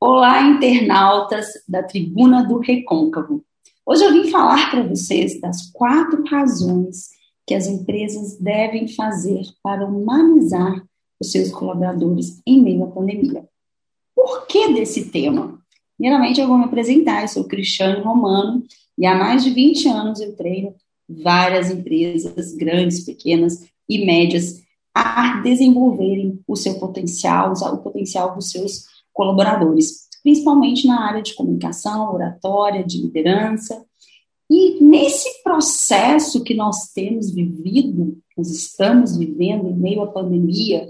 Olá, internautas da Tribuna do Recôncavo. Hoje eu vim falar para vocês das quatro razões que as empresas devem fazer para humanizar os seus colaboradores em meio à pandemia. Por que desse tema? Primeiramente, eu vou me apresentar. Eu sou Cristiane Romano e há mais de 20 anos eu treino várias empresas, grandes, pequenas e médias, a desenvolverem o seu potencial, o potencial dos seus colaboradores, principalmente na área de comunicação, oratória, de liderança. E nesse processo que nós temos vivido, nós estamos vivendo em meio à pandemia,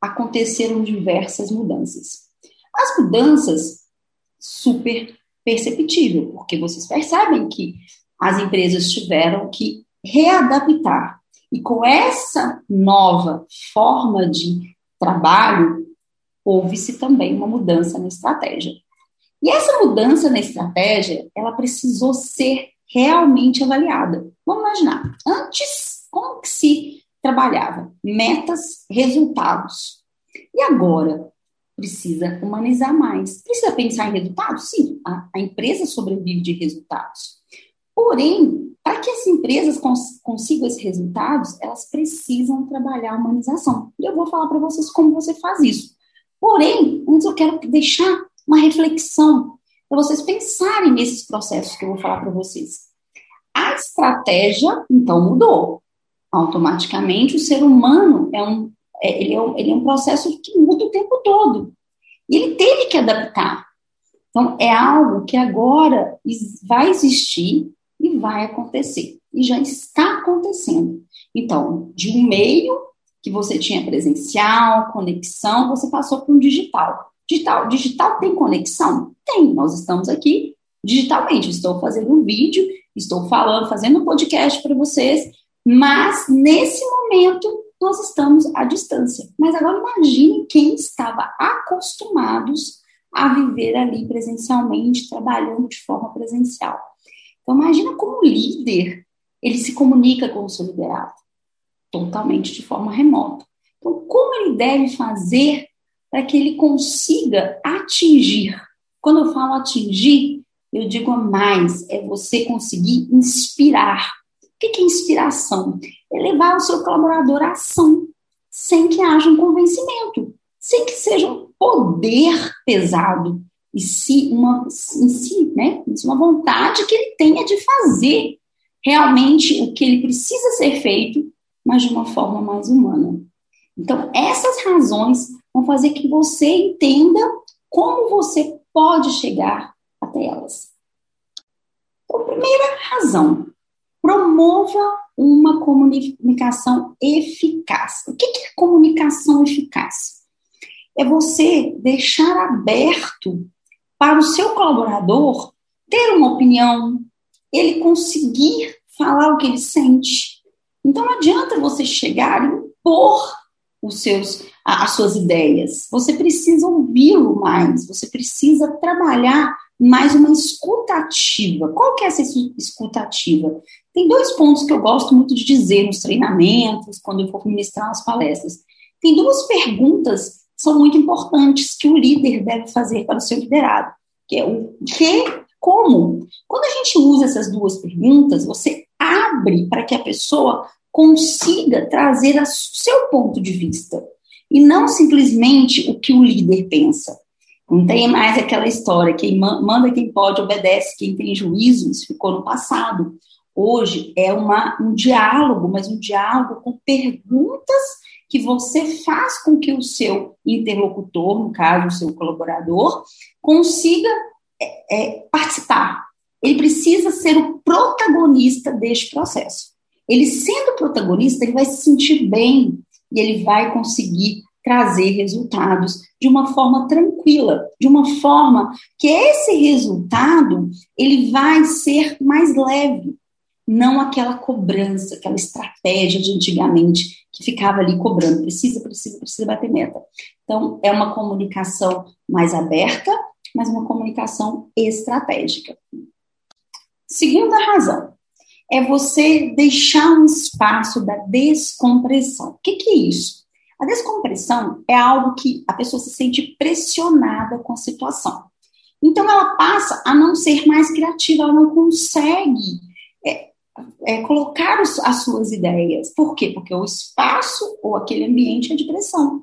aconteceram diversas mudanças. As mudanças super perceptível, porque vocês percebem que as empresas tiveram que readaptar. E com essa nova forma de trabalho, houve-se também uma mudança na estratégia. E essa mudança na estratégia, ela precisou ser realmente avaliada. Vamos imaginar, antes, como que se trabalhava? Metas, resultados. E agora? Precisa humanizar mais. Precisa pensar em resultados? Sim, a, a empresa sobrevive de resultados. Porém, para que as empresas cons consigam esses resultados, elas precisam trabalhar a humanização. E eu vou falar para vocês como você faz isso. Porém, antes eu quero deixar uma reflexão para vocês pensarem nesses processos que eu vou falar para vocês. A estratégia, então, mudou. Automaticamente, o ser humano é um, é, ele, é um, ele é um processo que muda o tempo todo. E ele teve que adaptar. Então, é algo que agora vai existir e vai acontecer. E já está acontecendo. Então, de um meio que você tinha presencial, conexão, você passou para um digital. Digital, digital tem conexão? Tem. Nós estamos aqui digitalmente. Estou fazendo um vídeo, estou falando, fazendo um podcast para vocês, mas nesse momento nós estamos à distância. Mas agora imagine quem estava acostumados a viver ali presencialmente, trabalhando de forma presencial. Então imagina como líder ele se comunica com o seu liderado totalmente de forma remota. Então, como ele deve fazer para que ele consiga atingir? Quando eu falo atingir, eu digo mais, é você conseguir inspirar. O que é inspiração? É levar o seu colaborador à ação, sem que haja um convencimento, sem que seja um poder pesado, e se uma, em si, né, uma vontade que ele tenha de fazer realmente o que ele precisa ser feito mas de uma forma mais humana. Então, essas razões vão fazer que você entenda como você pode chegar até elas. Então, primeira razão, promova uma comunicação eficaz. O que é comunicação eficaz? É você deixar aberto para o seu colaborador ter uma opinião, ele conseguir falar o que ele sente, então não adianta você chegar e impor os seus, as suas ideias. Você precisa ouvi-lo mais, você precisa trabalhar mais uma escutativa. Qual que é essa escutativa? Tem dois pontos que eu gosto muito de dizer nos treinamentos, quando eu for ministrar as palestras. Tem duas perguntas que são muito importantes que o líder deve fazer para o seu liderado, que é o que, como. Quando a gente usa essas duas perguntas, você abre para que a pessoa consiga trazer o seu ponto de vista e não simplesmente o que o líder pensa. Não tem mais aquela história, quem manda quem pode, obedece, quem tem juízo, isso ficou no passado. Hoje é uma, um diálogo, mas um diálogo com perguntas que você faz com que o seu interlocutor, no caso o seu colaborador, consiga é, é, participar. Ele precisa ser o protagonista deste processo. Ele sendo protagonista, ele vai se sentir bem e ele vai conseguir trazer resultados de uma forma tranquila, de uma forma que esse resultado ele vai ser mais leve, não aquela cobrança, aquela estratégia de antigamente que ficava ali cobrando, precisa, precisa, precisa bater meta. Então, é uma comunicação mais aberta, mas uma comunicação estratégica. Segunda razão, é você deixar um espaço da descompressão. O que, que é isso? A descompressão é algo que a pessoa se sente pressionada com a situação. Então, ela passa a não ser mais criativa, ela não consegue é, é, colocar os, as suas ideias. Por quê? Porque o espaço ou aquele ambiente é de pressão.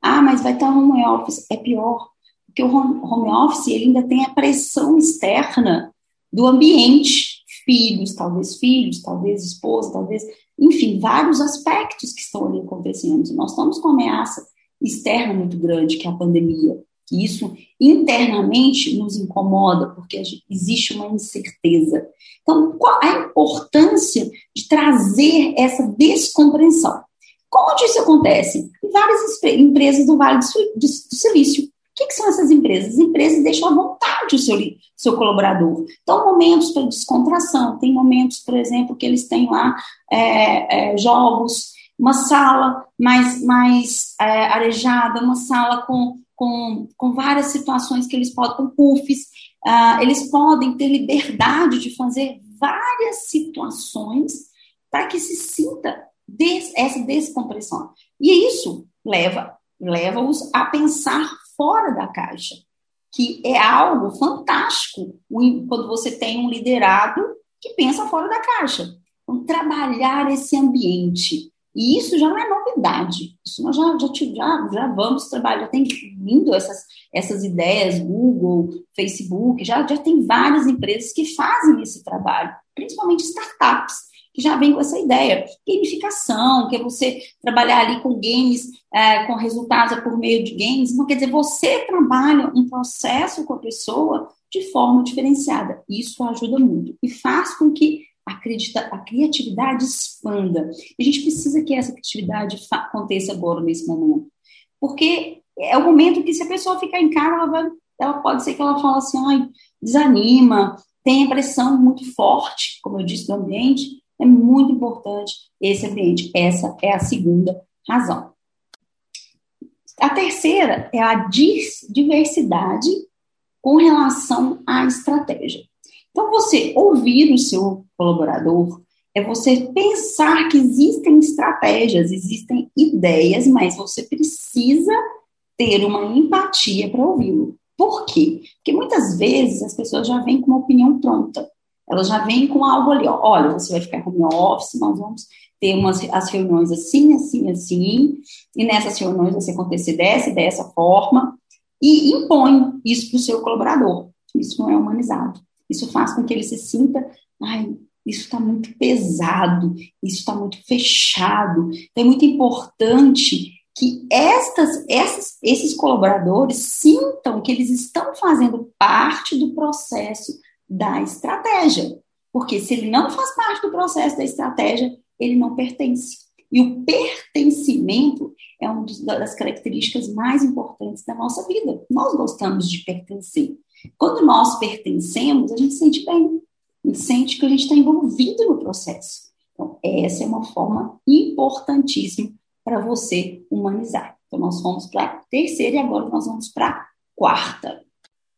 Ah, mas vai estar home office. É pior, porque o home, home office ele ainda tem a pressão externa do ambiente. Filhos, talvez filhos, talvez esposa, talvez enfim, vários aspectos que estão ali acontecendo. Nós estamos com uma ameaça externa muito grande, que é a pandemia, que isso internamente nos incomoda, porque existe uma incerteza. Então, qual a importância de trazer essa descompreensão? Como isso acontece? Em várias empresas do Vale do Silício. O que, que, são essas empresas? As empresas deixam à vontade o seu, seu colaborador. Então, momentos para descontração, tem momentos, por exemplo, que eles têm lá é, é, jogos, uma sala mais, mais é, arejada, uma sala com, com, com várias situações que eles podem, com puffs, uh, eles podem ter liberdade de fazer várias situações para que se sinta des, essa descompressão. E isso leva leva-os a pensar fora da caixa, que é algo fantástico quando você tem um liderado que pensa fora da caixa. Então, trabalhar esse ambiente. E isso já não é novidade. Isso nós já, já, já, já vamos trabalhar, já tem vindo essas, essas ideias, Google, Facebook, já, já tem várias empresas que fazem esse trabalho, principalmente startups que já vem com essa ideia. Gamificação, que é você trabalhar ali com games, é, com resultados por meio de games. Então, quer dizer, você trabalha um processo com a pessoa de forma diferenciada. Isso ajuda muito e faz com que acredita, a criatividade expanda. E a gente precisa que essa criatividade aconteça agora, nesse momento. Porque é o momento que, se a pessoa ficar em casa, ela, vai, ela pode ser que ela fale assim, ai, desanima, tem a pressão muito forte, como eu disse, do ambiente, é muito importante esse ambiente. Essa é a segunda razão. A terceira é a diversidade com relação à estratégia. Então, você ouvir o seu colaborador é você pensar que existem estratégias, existem ideias, mas você precisa ter uma empatia para ouvi-lo. Por quê? Porque muitas vezes as pessoas já vêm com uma opinião pronta. Elas já vêm com algo ali, ó, olha, você vai ficar home office, nós vamos ter umas, as reuniões assim, assim, assim, e nessas reuniões vai acontecer dessa e dessa forma, e impõe isso para o seu colaborador. Isso não é humanizado. Isso faz com que ele se sinta, ai, isso está muito pesado, isso está muito fechado. Então, é muito importante que estas, essas, esses colaboradores sintam que eles estão fazendo parte do processo da estratégia. Porque se ele não faz parte do processo da estratégia, ele não pertence. E o pertencimento é uma das características mais importantes da nossa vida. Nós gostamos de pertencer. Quando nós pertencemos, a gente sente bem, a gente sente que a gente está envolvido no processo. Então, essa é uma forma importantíssima para você humanizar. Então, nós vamos para a terceira e agora nós vamos para a quarta.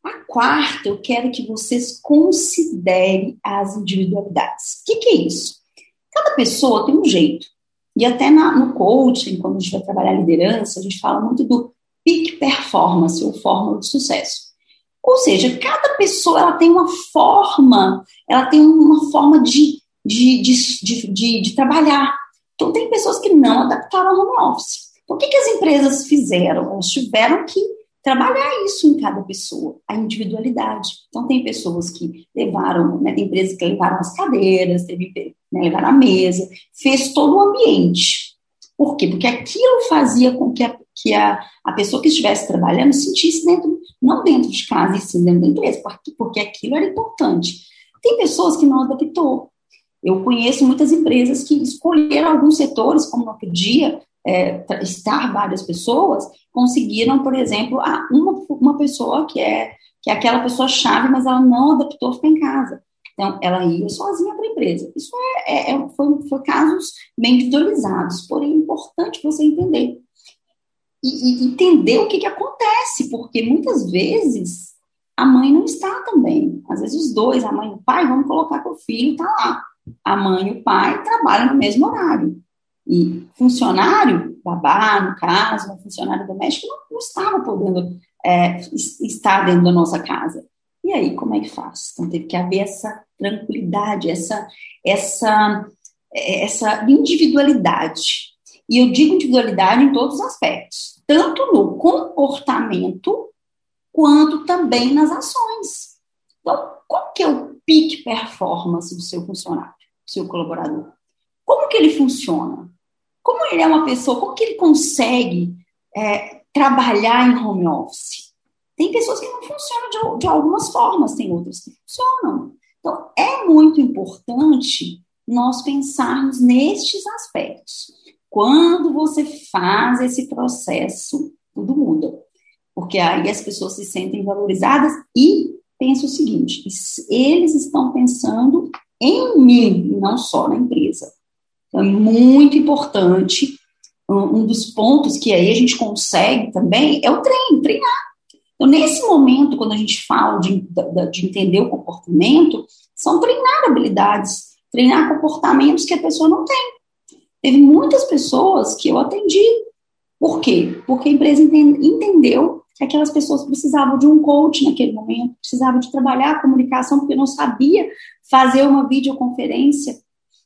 A quarta, eu quero que vocês considerem as individualidades. O que, que, é isso? Cada pessoa tem um jeito. E até na, no coaching, quando a gente vai trabalhar liderança, a gente fala muito do peak performance, ou fórmula de sucesso. Ou seja, cada pessoa ela tem uma forma, ela tem uma forma de, de, de, de, de trabalhar. Então, tem pessoas que não adaptaram ao home office. Então, o que, que as empresas fizeram? Elas tiveram que trabalhar isso em cada pessoa, a individualidade. Então, tem pessoas que levaram, né, tem empresas que levaram as cadeiras, teve, né, levaram a mesa, fez todo o ambiente. Por quê? Porque aquilo fazia com que a, que a, a pessoa que estivesse trabalhando sentisse dentro, não dentro de casa, e sim dentro da empresa, porque, porque aquilo era importante. Tem pessoas que não adaptou. Eu conheço muitas empresas que escolheram alguns setores, como não podia é, estar várias pessoas, conseguiram, por exemplo, uma, uma pessoa que é, que é aquela pessoa chave, mas ela não adaptou ficar em casa. Então, ela ia sozinha para a empresa. Isso é, é, é, foi, foi casos bem individualizados, porém é importante você entender. E, e, entender o que, que acontece, porque muitas vezes a mãe não está também. Às vezes os dois, a mãe e o pai, vamos colocar que o filho está lá. A mãe e o pai trabalham no mesmo horário. E funcionário babá, no caso, um funcionário doméstico, não, não estava podendo é, estar dentro da nossa casa. E aí, como é que faz? Então, teve que haver essa tranquilidade, essa, essa, essa individualidade. E eu digo individualidade em todos os aspectos, tanto no comportamento, quanto também nas ações. Então, qual que é o peak performance do seu funcionário, do seu colaborador? Como que ele funciona? Como ele é uma pessoa, como que ele consegue é, trabalhar em home office? Tem pessoas que não funcionam de, de algumas formas, tem outras que funcionam. Então, é muito importante nós pensarmos nestes aspectos. Quando você faz esse processo, tudo muda. Porque aí as pessoas se sentem valorizadas e pensam o seguinte: eles estão pensando em mim, não só na empresa. Então, é muito importante. Um dos pontos que aí a gente consegue também é o treino, treinar. Então, nesse momento, quando a gente fala de, de entender o comportamento, são treinar habilidades, treinar comportamentos que a pessoa não tem. Teve muitas pessoas que eu atendi. Por quê? Porque a empresa entendeu que aquelas pessoas precisavam de um coach naquele momento, precisavam de trabalhar a comunicação, porque não sabia fazer uma videoconferência.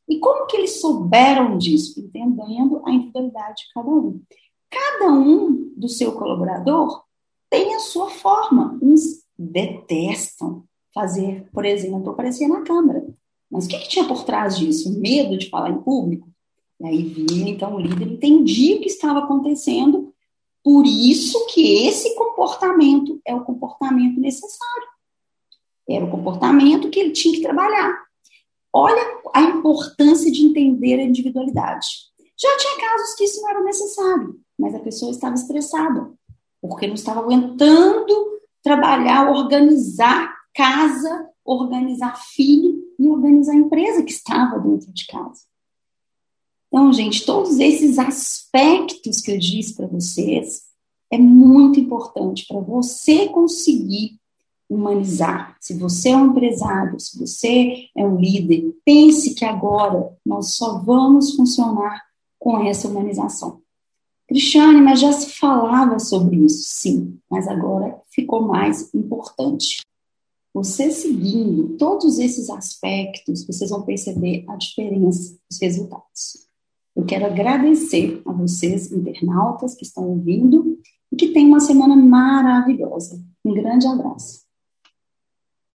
E como que eles souberam disso? Entendendo a individualidade de cada um. Cada um do seu colaborador tem a sua forma. Uns detestam fazer, por exemplo, aparecer na câmera. Mas o que, que tinha por trás disso? Medo de falar em público? E aí vinha, então, o líder entendia o que estava acontecendo, por isso que esse comportamento é o comportamento necessário. Era o comportamento que ele tinha que trabalhar. Olha a importância de entender a individualidade. Já tinha casos que isso não era necessário, mas a pessoa estava estressada, porque não estava aguentando trabalhar, organizar casa, organizar filho e organizar a empresa que estava dentro de casa. Então, gente, todos esses aspectos que eu disse para vocês é muito importante para você conseguir humanizar. Se você é um empresário, se você é um líder, pense que agora nós só vamos funcionar com essa humanização. Cristiane, mas já se falava sobre isso, sim, mas agora ficou mais importante. Você seguindo todos esses aspectos, vocês vão perceber a diferença dos resultados. Eu quero agradecer a vocês, internautas que estão ouvindo, e que tenham uma semana maravilhosa. Um grande abraço.